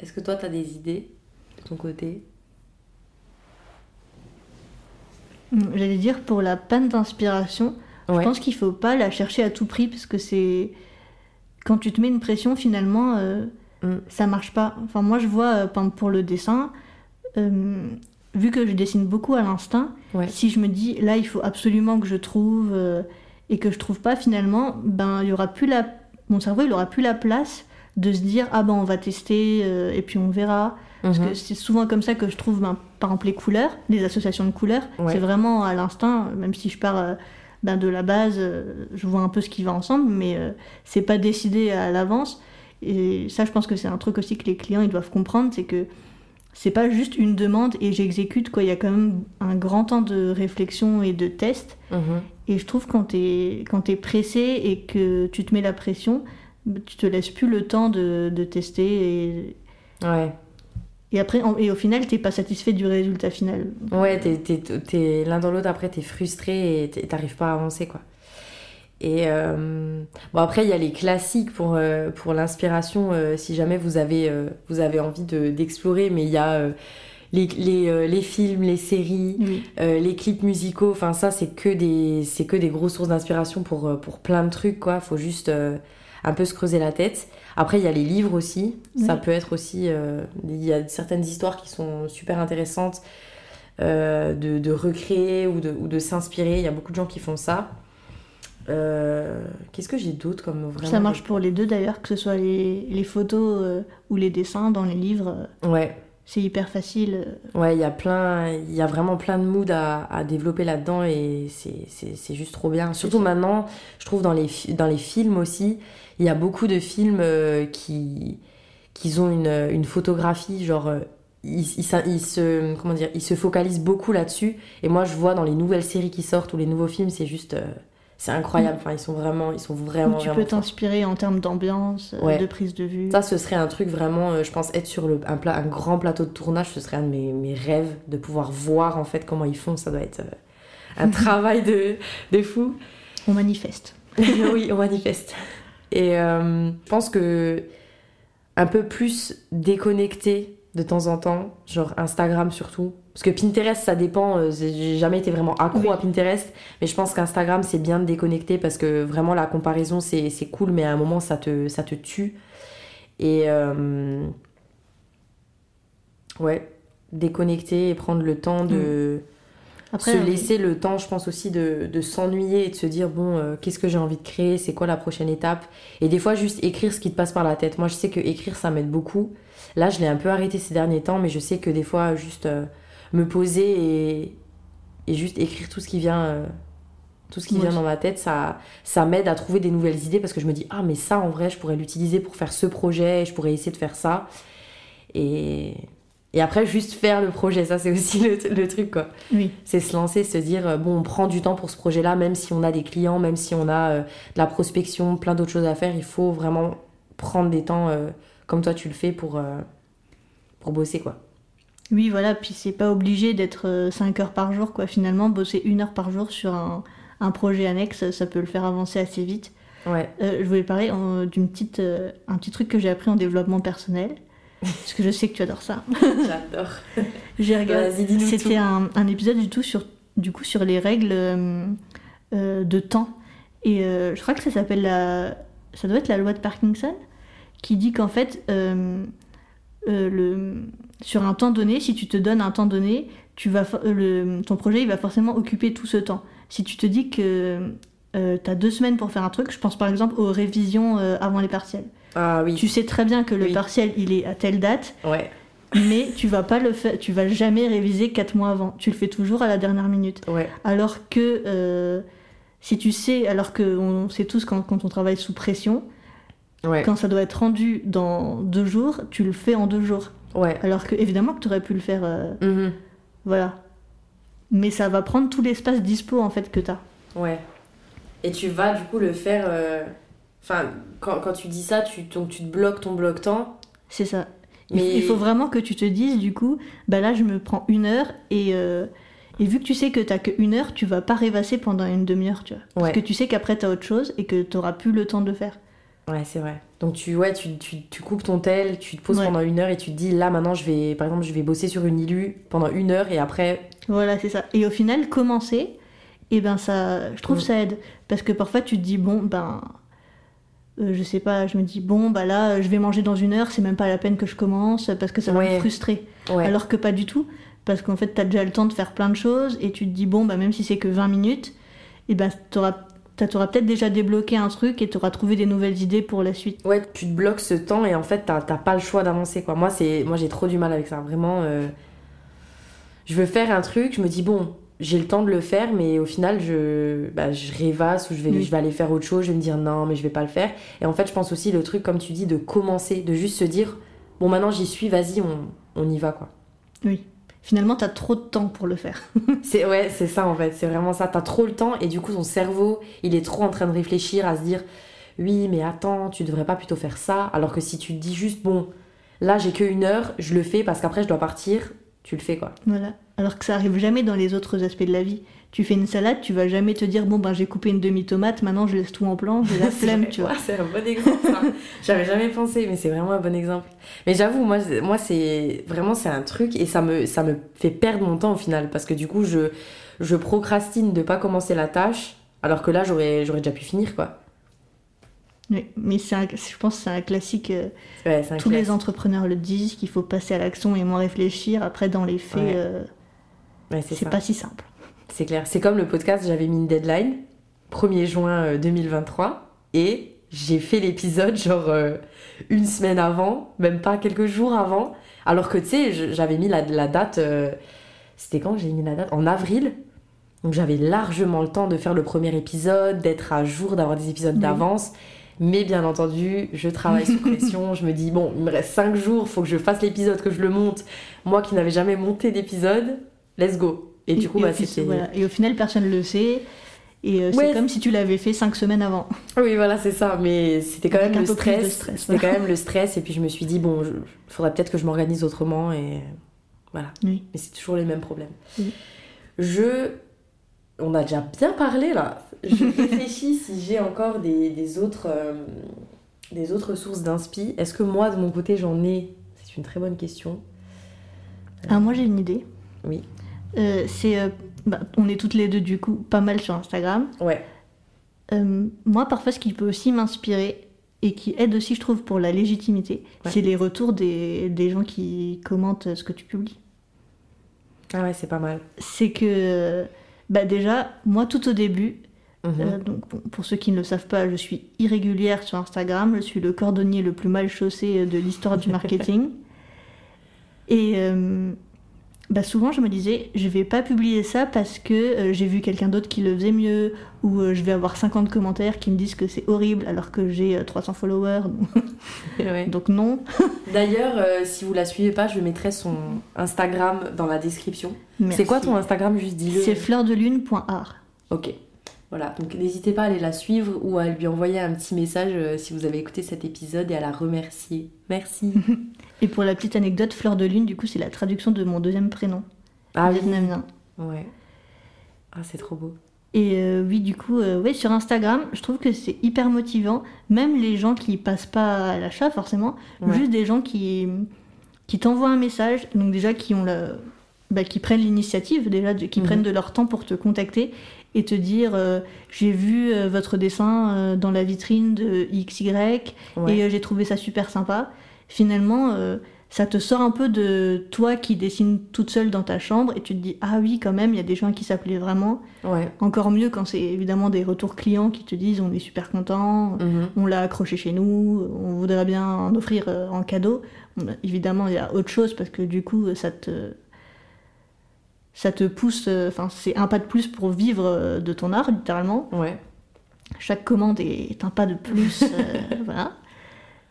S1: Est-ce que toi, tu as des idées de ton côté?
S2: Hum, J'allais dire pour la panne d'inspiration,
S1: Ouais.
S2: Je pense qu'il faut pas la chercher à tout prix parce que c'est quand tu te mets une pression, finalement, euh,
S1: Mm.
S2: ça marche pas. Enfin, moi, je vois, euh, pour le dessin, euh, vu que je dessine beaucoup à l'instinct,
S1: Ouais.
S2: si je me dis là, il faut absolument que je trouve euh, et que je trouve pas, finalement, ben, il y aura plus la... mon cerveau, il aura plus la place de se dire ah ben on va tester euh, et puis on verra. Parce
S1: Mhm.
S2: que c'est souvent comme ça que je trouve, ben, par exemple, les couleurs, les associations de couleurs.
S1: Ouais.
S2: C'est vraiment à l'instinct, même si je pars euh, ben, de la base, je vois un peu ce qui va ensemble, mais c'est pas décidé à l'avance. Et ça, je pense que c'est un truc aussi que les clients ils doivent comprendre, c'est que c'est pas juste une demande et j'exécute, quoi. Il y a quand même un grand temps de réflexion et de test.
S1: Mhm.
S2: Et je trouve quand t'es quand t'es pressé et que tu te mets la pression, tu te laisses plus le temps de, de tester et,
S1: Ouais.
S2: et après et au final t'es pas satisfait du résultat final.
S1: Ouais, t'es, l'un dans l'autre, après, t'es frustré et t'arrives pas à avancer, quoi. Et euh, bon, après, il y a les classiques pour, euh, pour l'inspiration, euh, si jamais vous avez, vous avez envie de, d'explorer, mais il y a les, les, les films, les séries,
S2: Oui.
S1: les clips musicaux, enfin, ça, c'est que des, c'est que des grosses sources d'inspiration pour, pour plein de trucs, quoi. Faut juste un peu se creuser la tête. Après, il y a les livres aussi. Ça peut être aussi. il y a certaines histoires qui sont super intéressantes de, de recréer ou de, ou de s'inspirer. Il y a beaucoup de gens qui font ça. Euh, Qu'est-ce que j'ai d'autre comme vraiment
S2: Ça marche pour les deux d'ailleurs, que ce soit les, les photos euh, ou les dessins dans les livres, euh,
S1: Ouais,
S2: c'est hyper facile.
S1: ouais, il y a plein, il y a vraiment plein de moods à, à développer là-dedans et c'est- juste trop bien. Surtout maintenant, je trouve dans les, dans les films aussi, il y a beaucoup de films euh, qui, qui ont une, une photographie, genre, ils, ils, s'in- ils se, comment dire, ils se focalisent beaucoup là-dessus. Et moi, je vois dans les nouvelles séries qui sortent ou les nouveaux films, c'est juste, euh, c'est incroyable. Enfin, ils sont vraiment, ils sont vraiment,
S2: tu
S1: vraiment
S2: peux t'inspirer en termes d'ambiance, euh,
S1: Ouais.
S2: de prise de vue.
S1: Ça, ce serait un truc vraiment, euh, je pense, être sur le, un, pla- un grand plateau de tournage, ce serait un de mes, mes rêves de pouvoir voir en fait comment ils font. Ça doit être euh, un *laughs* travail de, de fou.
S2: On manifeste. *laughs*
S1: oui, on manifeste. Et euh, je pense que un peu plus déconnecté de temps en temps, genre Instagram surtout. Parce que Pinterest, ça dépend. euh, J'ai jamais été vraiment accro
S2: Oui.
S1: à Pinterest, mais je pense qu'Instagram, c'est bien de déconnecter parce que vraiment la comparaison, c'est cool, mais à un moment, ça te, ça te tue. Et euh, ouais, déconnecter et prendre le temps de
S2: Après,
S1: se
S2: euh,
S1: laisser le temps, je pense aussi, de, de s'ennuyer et de se dire, bon, euh, qu'est-ce que j'ai envie de créer, c'est quoi la prochaine étape? Et des fois, juste écrire ce qui te passe par la tête. Moi, je sais que écrire, ça m'aide beaucoup. Là, je l'ai un peu arrêté ces derniers temps, mais je sais que des fois, juste euh, me poser et, et juste écrire tout ce qui vient, euh, tout ce qui vient dans ma tête, ça, ça m'aide à trouver des nouvelles idées parce que je me dis, ah, mais ça, en vrai, je pourrais l'utiliser pour faire ce projet, et je pourrais essayer de faire ça. Et, et après, juste faire le projet, ça, c'est aussi *laughs* le, le truc, quoi
S2: Oui.
S1: c'est se lancer, se dire euh, bon on prend du temps pour ce projet-là, même si on a des clients, même si on a euh, de la prospection, plein d'autres choses à faire, il faut vraiment prendre des temps euh, comme toi tu le fais pour, euh, pour bosser quoi.
S2: Oui, voilà, puis c'est pas obligé d'être 5 heures par jour, quoi. Finalement, bosser une heure par jour sur un, un projet annexe, ça peut le faire avancer assez vite.
S1: Ouais,
S2: Euh, je voulais parler euh, d'une petite, euh, un petit truc que j'ai appris en développement personnel, parce que je sais que tu adores ça. *laughs*
S1: j'adore.
S2: J'ai regardé. C'était un, un épisode du tout sur, du coup, sur les règles euh, euh, de temps. Et euh, je crois que ça s'appelle la. Ça doit être la loi de Parkinson, qui dit qu'en fait, euh, euh, le, sur un temps donné, si tu te donnes un temps donné, tu vas, euh, le, ton projet il va forcément occuper tout ce temps. Si tu te dis que tu as deux semaines pour faire un truc, je pense par exemple aux révisions euh, avant les partiels.
S1: Ah oui,
S2: Tu sais très bien que le
S1: Oui.
S2: partiel il est à telle date,
S1: ouais,
S2: mais tu vas pas le faire, tu vas jamais réviser quatre mois avant. Tu le fais toujours à la dernière minute.
S1: ouais,
S2: Alors que euh, si tu sais, alors que on sait tous quand, quand on travaille sous pression,
S1: ouais,
S2: quand ça doit être rendu dans deux jours, tu le fais en deux jours.
S1: ouais.
S2: Alors que évidemment que tu aurais pu le faire, euh,
S1: Mhm.
S2: voilà. Mais ça va prendre tout l'espace dispo en fait que tu as.
S1: Ouais. Et tu vas du coup le faire. euh, Enfin, quand, quand tu dis ça, tu, donc, tu te bloques ton bloc-temps.
S2: C'est ça. Il,
S1: Mais-
S2: il faut vraiment que tu te dises du coup, bah là je me prends une heure et, euh, et vu que tu sais que t'as que une heure, tu vas pas rêvasser pendant une demi-heure, tu vois. Parce
S1: Ouais.
S2: que tu sais qu'après t'as autre chose et que t'auras plus le temps de le faire.
S1: Ouais, c'est vrai. Donc tu, ouais, tu, tu, tu coupes ton tel, tu te poses
S2: Ouais.
S1: pendant une heure et tu te dis là maintenant je vais, par exemple, je vais bosser sur une illu pendant une heure et après.
S2: Voilà, c'est ça. Et au final, commencer, et ben ça, je trouve
S1: Mm.
S2: ça aide. Parce que parfois tu te dis, bon, ben, euh, je sais pas, je me dis bon bah là je vais manger dans une heure, c'est même pas la peine que je commence parce que ça va
S1: Ouais.
S2: me frustrer.
S1: Ouais.
S2: Alors que pas du tout, parce qu'en fait t'as déjà le temps de faire plein de choses et tu te dis bon bah même si c'est que 20 minutes, et ben t'auras t'as- t'auras peut-être déjà débloqué un truc et t'auras trouvé des nouvelles idées pour la suite.
S1: Ouais, tu te bloques ce temps et en fait, t'as t'as pas le choix d'avancer, quoi. Moi, c'est, moi, j'ai trop du mal avec ça. Vraiment, euh, je veux faire un truc, je me dis, bon, j'ai le temps de le faire, mais au final, je, bah, je rêvasse ou je vais,
S2: Oui.
S1: je vais aller faire autre chose, je vais me dire, non, mais je vais pas le faire. Et en fait, je pense aussi le truc, comme tu dis, de commencer, de juste se dire, bon, maintenant, j'y suis, vas-y, on, on y va, quoi.
S2: Oui. Finalement t'as trop de temps pour le faire. *laughs*
S1: C'est ouais, c'est ça en fait, c'est vraiment ça. T'as trop le temps et du coup ton cerveau, il est trop en train de réfléchir à se dire oui, mais attends, tu devrais pas plutôt faire ça. Alors que si tu te dis juste bon, là j'ai que une heure, je le fais parce qu'après je dois partir, tu le fais quoi.
S2: Voilà. Alors que ça arrive jamais dans les autres aspects de la vie. Tu fais une salade, tu vas jamais te dire bon ben j'ai coupé une demi-tomate, maintenant je laisse tout en plan, j'ai la *laughs* flemme, tu vois.
S1: ouais, c'est un bon exemple. *laughs* J'avais jamais pensé, mais c'est vraiment un bon exemple. Mais j'avoue, moi, c'est- moi c'est vraiment c'est un truc et ça me ça me fait perdre mon temps au final parce que du coup je je procrastine de pas commencer la tâche alors que là j'aurais j'aurais déjà pu finir quoi.
S2: Oui, mais c'est un- je pense que c'est un classique. euh,
S1: Ouais, c'est un
S2: tous les entrepreneurs le disent qu'il faut passer à l'action et moins réfléchir. Après, dans les faits,
S1: Ouais.
S2: euh,
S1: Ouais, c'est
S2: pas si simple.
S1: C'est clair. C'est comme le podcast, j'avais mis une deadline, 1er juin euh, 2023, et j'ai fait l'épisode genre euh, une semaine avant, même pas quelques jours avant, alors que tu sais, j'avais mis la, la date, euh, c'était quand j'ai mis la date? En avril. Donc j'avais largement le temps de faire le premier épisode, d'être à jour, d'avoir des épisodes
S2: Oui.
S1: d'avance. Mais bien entendu, je travaille sous *laughs* pression. je me dis, bon, il me reste 5 jours, faut que je fasse l'épisode, que je le monte. Moi qui n'avais jamais monté d'épisode, let's go. Et, du coup, bah,
S2: fi-
S1: c'était.
S2: voilà. Et au final, personne ne le sait. Et euh,
S1: Ouais.
S2: c'est comme si tu l'avais fait cinq semaines avant.
S1: Oui, voilà, c'est ça. Mais c'était quand
S2: Avec
S1: même
S2: un
S1: le stress.
S2: stress,
S1: C'était
S2: voilà.
S1: quand même le stress. Et puis je me suis dit, bon, il faudrait peut-être que je m'organise autrement. Et voilà.
S2: Oui.
S1: Mais c'est toujours les mêmes problèmes.
S2: Oui.
S1: Je. On a déjà bien parlé là. Je *laughs* réfléchis si j'ai encore des, des autres, euh, des autres sources d'inspi. Est-ce que moi, de mon côté, j'en ai? C'est une très bonne question.
S2: Ah, moi, j'ai une idée.
S1: Oui.
S2: Euh, c'est, euh, bah, on est toutes les deux du coup pas mal sur Instagram.
S1: Ouais.
S2: Euh, moi, parfois, ce qui peut aussi m'inspirer et qui aide aussi, je trouve, pour la légitimité,
S1: Ouais.
S2: c'est les retours des, des gens qui commentent ce que tu publies.
S1: Ah ouais, c'est pas mal.
S2: C'est que, bah déjà, moi, tout au début,
S1: Mhm.
S2: Euh, donc, bon, pour ceux qui ne le savent pas, je suis irrégulière sur Instagram. Je suis le cordonnier le plus mal chaussé de l'histoire du marketing. *laughs* Et euh, bah, souvent, je me disais, je vais pas publier ça parce que euh, j'ai vu quelqu'un d'autre qui le faisait mieux, ou euh, je vais avoir 50 commentaires qui me disent que c'est horrible alors que j'ai euh, 300 followers. *laughs*
S1: Ouais.
S2: Donc non. *laughs*
S1: D'ailleurs, euh, si vous la suivez pas, je mettrai son Instagram dans la description. C'est quoi ton Instagram Juste dis-le.
S2: C'est fleurdelune.art.
S1: Ok. Voilà, donc n'hésitez pas à aller la suivre ou à lui envoyer un petit message euh, si vous avez écouté cet épisode et à la remercier. Merci. *laughs*
S2: Et pour la petite anecdote, Fleur de Lune, du coup, c'est la traduction de mon deuxième prénom,
S1: ah oui.
S2: vietnamien.
S1: Ouais. Ah, c'est trop beau.
S2: Et euh, oui, du coup, euh, ouais, sur Instagram, je trouve que c'est hyper motivant. Même les gens qui passent pas à l'achat forcément,
S1: Ouais.
S2: juste des gens qui, qui t'envoient un message, donc déjà qui ont la, bah, qui prennent l'initiative, déjà, qui
S1: Mhm.
S2: prennent de leur temps pour te contacter et te dire euh, j'ai vu euh, votre dessin dans la vitrine de XY
S1: Ouais.
S2: et j'ai trouvé ça super sympa. Finalement, euh, ça te sort un peu de toi qui dessines toute seule dans ta chambre et tu te dis ah oui quand même il y a des gens qui s'appelaient vraiment.
S1: Ouais.
S2: Encore mieux quand c'est évidemment des retours clients qui te disent on est super content,
S1: Mhm.
S2: on l'a accroché chez nous, on voudrait bien en offrir euh, en cadeau. Bon, évidemment, il y a autre chose parce que du coup, ça te, ça te pousse, euh, enfin, c'est un pas de plus pour vivre de ton art, littéralement.
S1: Ouais.
S2: Chaque commande est un pas de plus, euh, *laughs* voilà.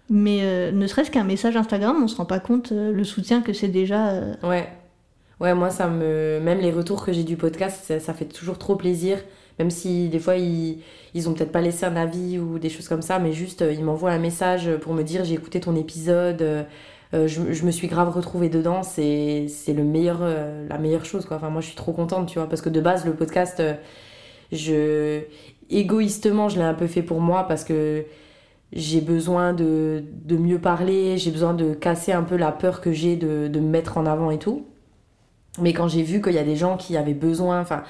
S2: Mais euh, ne serait-ce qu'un message Instagram, on se rend pas compte euh, le soutien que c'est déjà. euh,
S1: Ouais. Ouais, moi, ça me. Même les retours que j'ai du podcast, ça, ça fait toujours trop plaisir. Même si des fois, ils, ils ont peut-être pas laissé un avis ou des choses comme ça, mais juste, ils m'envoient un message pour me dire j'ai écouté ton épisode, je, je me suis grave retrouvée dedans. C'est le meilleur, la meilleure chose, quoi. Enfin, moi, je suis trop contente, tu vois, parce que de base, le podcast, je. Égoïstement, je l'ai un peu fait pour moi parce que j'ai besoin de, de mieux parler, j'ai besoin de casser un peu la peur que j'ai de, de me mettre en avant et tout. Mais quand j'ai vu qu'il y a des gens qui avaient besoin, enfin,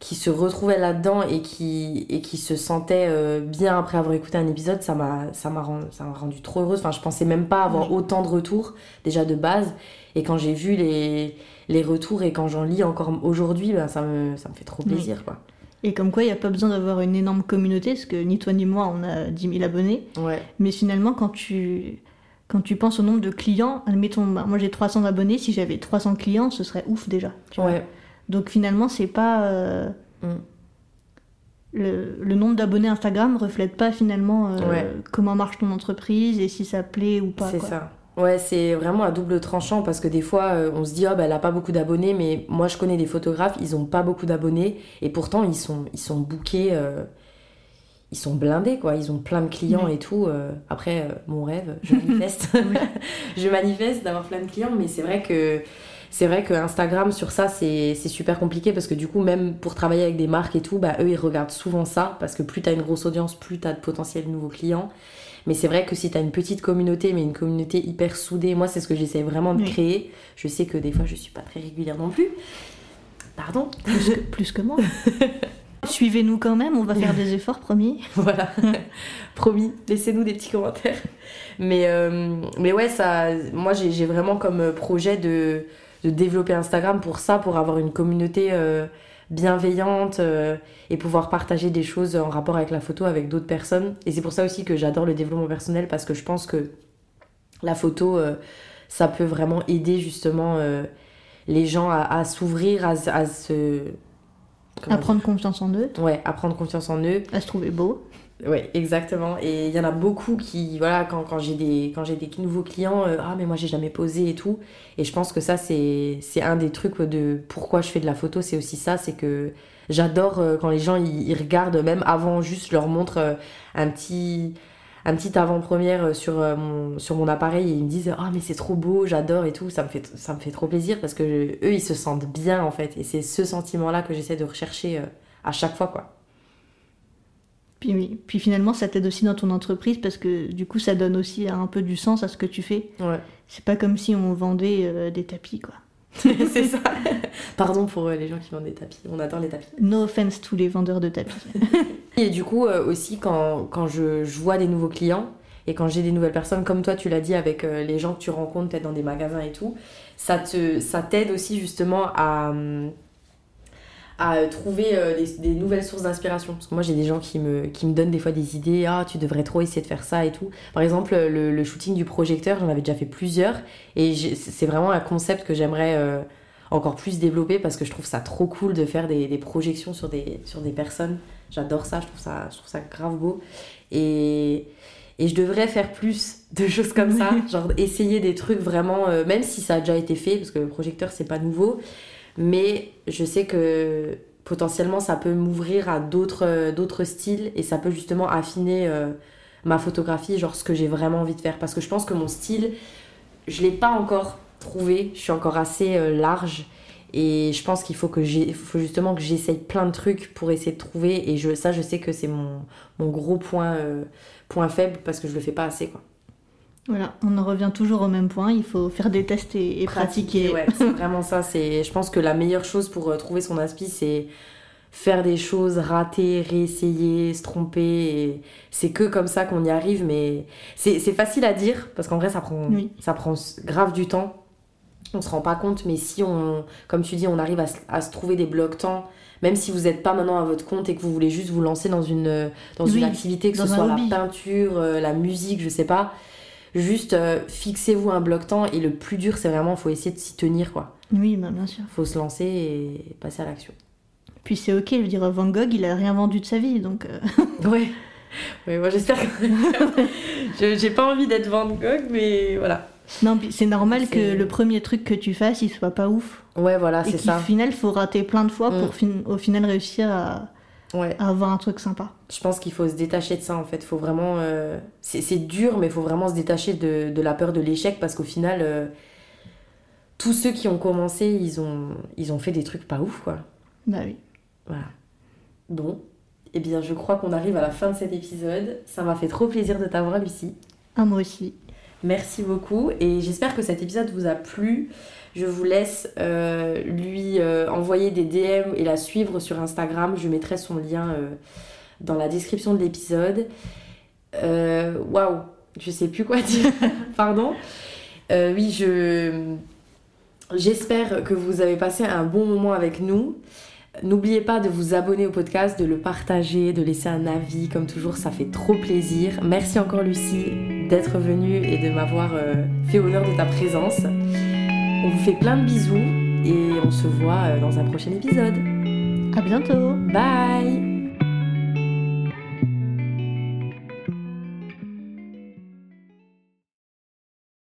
S1: qui se retrouvaient là-dedans et qui, et qui se sentaient euh, bien après avoir écouté un épisode, ça m'a, ça m'a rendu, ça m'a rendu trop heureuse. Enfin, je pensais même pas avoir autant de retours, déjà de base. Et quand j'ai vu les, les retours et quand j'en lis encore aujourd'hui, ben, ça, me, ça me fait trop plaisir. Quoi.
S2: Et comme quoi, il n'y a pas besoin d'avoir une énorme communauté, parce que ni toi ni moi, on a 10 000 abonnés.
S1: Ouais.
S2: Mais finalement, quand tu, quand tu penses au nombre de clients, admettons, bah, moi j'ai 300 abonnés, si j'avais 300 clients, ce serait ouf déjà. tu vois.
S1: Ouais.
S2: Donc finalement, c'est pas. euh,
S1: Mm.
S2: le, le nombre d'abonnés Instagram reflète pas finalement euh,
S1: Ouais.
S2: comment marche ton entreprise et si ça plaît ou pas.
S1: C'est ça. Ouais, c'est vraiment à double tranchant parce que des fois, euh, on se dit, oh, bah, elle a pas beaucoup d'abonnés, mais moi, je connais des photographes, ils ont pas beaucoup d'abonnés et pourtant, ils sont, ils sont bookés, euh, ils sont blindés, quoi. Ils ont plein de clients et tout. euh. après, euh, mon rêve, je manifeste. *laughs* *laughs* je manifeste d'avoir plein de clients, mais c'est vrai que. C'est vrai que Instagram sur ça c'est c'est super compliqué parce que du coup même pour travailler avec des marques et tout bah eux ils regardent souvent ça parce que plus t'as une grosse audience plus t'as de potentiels nouveaux clients mais c'est vrai que si t'as une petite communauté, mais une communauté hyper soudée, moi c'est ce que j'essaie vraiment de
S2: Oui.
S1: créer. Je sais que des fois je suis pas très régulière non plus. Pardon
S2: Plus, que, plus que moi. *laughs* Suivez-nous quand même, on va faire des efforts, promis. *laughs*
S1: Voilà, promis, laissez-nous des petits commentaires. Mais, euh, mais ouais, ça, moi j'ai j'ai vraiment comme projet de, de développer Instagram pour ça, pour avoir une communauté euh, bienveillante euh, et pouvoir partager des choses en rapport avec la photo avec d'autres personnes. Et c'est pour ça aussi que j'adore le développement personnel parce que je pense que la photo, euh, ça peut vraiment aider justement euh, les gens à, à s'ouvrir, à, se- à se... comment
S2: À prendre confiance en eux,
S1: Ouais, à prendre confiance en eux.
S2: à se trouver beau.
S1: Ouais, exactement. Et il y en a beaucoup qui, voilà, quand, quand j'ai des, quand des nouveaux clients, euh, ah, mais moi j'ai jamais posé et tout. Et je pense que ça, c'est, un des trucs de pourquoi je fais de la photo, c'est aussi ça, c'est que j'adore euh, quand les gens ils, regardent, même avant, juste je leur montre euh, un petit, un petit avant-première euh, sur, mon, sur mon appareil et ils me disent, ah, mais c'est trop beau, j'adore et tout. Ça me fait, ça me fait trop plaisir parce que eux, ils se sentent bien en fait. Et c'est ce sentiment-là que j'essaie de rechercher à chaque fois, quoi.
S2: Puis, finalement, ça t'aide aussi dans ton entreprise parce que du coup, ça donne aussi un peu du sens à ce que tu fais.
S1: Ouais.
S2: C'est pas comme si on vendait euh, des tapis, quoi. *laughs*
S1: c'est ça. Pardon pour euh, les gens qui vendent des tapis. On adore les tapis.
S2: No offense tous les vendeurs de tapis. *laughs*
S1: Et du coup, euh, aussi, quand, quand je, je vois des nouveaux clients et quand j'ai des nouvelles personnes, comme toi, tu l'as dit, avec euh, les gens que tu rencontres peut-être dans des magasins et tout, ça te ça t'aide aussi justement à, hum, à trouver euh, des, des nouvelles sources d'inspiration. Parce que moi, j'ai des gens qui me, qui me donnent des fois des idées. Ah, tu devrais trop essayer de faire ça et tout. Par exemple, le, le shooting du projecteur, j'en avais déjà fait plusieurs. Et c'est vraiment un concept que j'aimerais euh, encore plus développer parce que je trouve ça trop cool de faire des, des projections sur des, sur des personnes. J'adore ça, je trouve ça, je trouve ça grave beau. Et, et je devrais faire plus de choses comme ça. Genre essayer des trucs vraiment, euh, même si ça a déjà été fait, parce que le projecteur, c'est pas nouveau. Mais je sais que potentiellement, ça peut m'ouvrir à d'autres euh, styles et ça peut justement affiner euh, ma photographie, genre ce que j'ai vraiment envie de faire. Parce que je pense que mon style, je l'ai pas encore trouvé. Je suis encore assez euh, large. Et je pense qu'il faut que faut justement que j'essaye plein de trucs pour essayer de trouver. Et je, ça, je sais que c'est mon, gros point, point faible parce que je le fais pas assez. Quoi.
S2: Voilà, on en revient toujours au même point. Il faut faire des tests et, et pratiquer.
S1: ouais, *laughs* c'est vraiment ça. C'est, je pense que la meilleure chose pour euh, trouver son aspi, c'est faire des choses, rater, réessayer, se tromper. C'est que comme ça qu'on y arrive. Mais c'est, c'est facile à dire parce qu'en vrai, ça prend,
S2: Oui.
S1: ça prend grave du temps. On se rend pas compte, mais si on, comme tu dis, on arrive à, se- à se trouver des blocs temps, même si vous n'êtes pas maintenant à votre compte et que vous voulez juste vous lancer dans une, dans
S2: Oui,
S1: une activité, que ce
S2: dans
S1: soit la peinture, euh, la musique, je sais pas, juste euh, fixez-vous un bloc temps et le plus dur, c'est vraiment, faut essayer de s'y tenir, quoi.
S2: Oui, bah, bien sûr.
S1: Faut se lancer et passer à l'action.
S2: Puis c'est ok, je veux dire, Van Gogh, il a rien vendu de sa vie, donc euh, *laughs*
S1: Ouais. Ouais, moi j'espère que. *laughs* J'ai pas envie d'être Van Gogh, mais voilà.
S2: non, puis c'est normal que le premier truc que tu fasses, il soit pas ouf.
S1: Ouais, voilà,
S2: et
S1: c'est ça.
S2: final, faut rater plein de fois
S1: Mm.
S2: pour fin- au final réussir à,
S1: Ouais.
S2: avoir un truc sympa.
S1: Je pense qu'il faut se détacher de ça en fait. Faut vraiment. euh, C'est dur, mais il faut vraiment se détacher de, de la peur de l'échec parce qu'au final, euh, tous ceux qui ont commencé, ils ont, ils ont fait des trucs pas ouf quoi.
S2: Bah oui.
S1: Voilà. Bon, eh bien, je crois qu'on arrive à la fin de cet épisode. Ça m'a fait trop plaisir de t'avoir, Lucie.
S2: Ah, moi aussi.
S1: Merci beaucoup et j'espère que cet épisode vous a plu. Je vous laisse euh, lui euh, envoyer des DM et la suivre sur Instagram. Je mettrai son lien euh, dans la description de l'épisode. Waouh, je sais plus quoi dire. *laughs* Pardon. oui, je j'espère que vous avez passé un bon moment avec nous. N'oubliez pas de vous abonner au podcast, de le partager, de laisser un avis. Comme toujours, ça fait trop plaisir. Merci encore Lucie d'être venue et de m'avoir fait honneur de ta présence. On vous fait plein de bisous et on se voit euh, dans un prochain épisode.
S2: À bientôt.
S1: Bye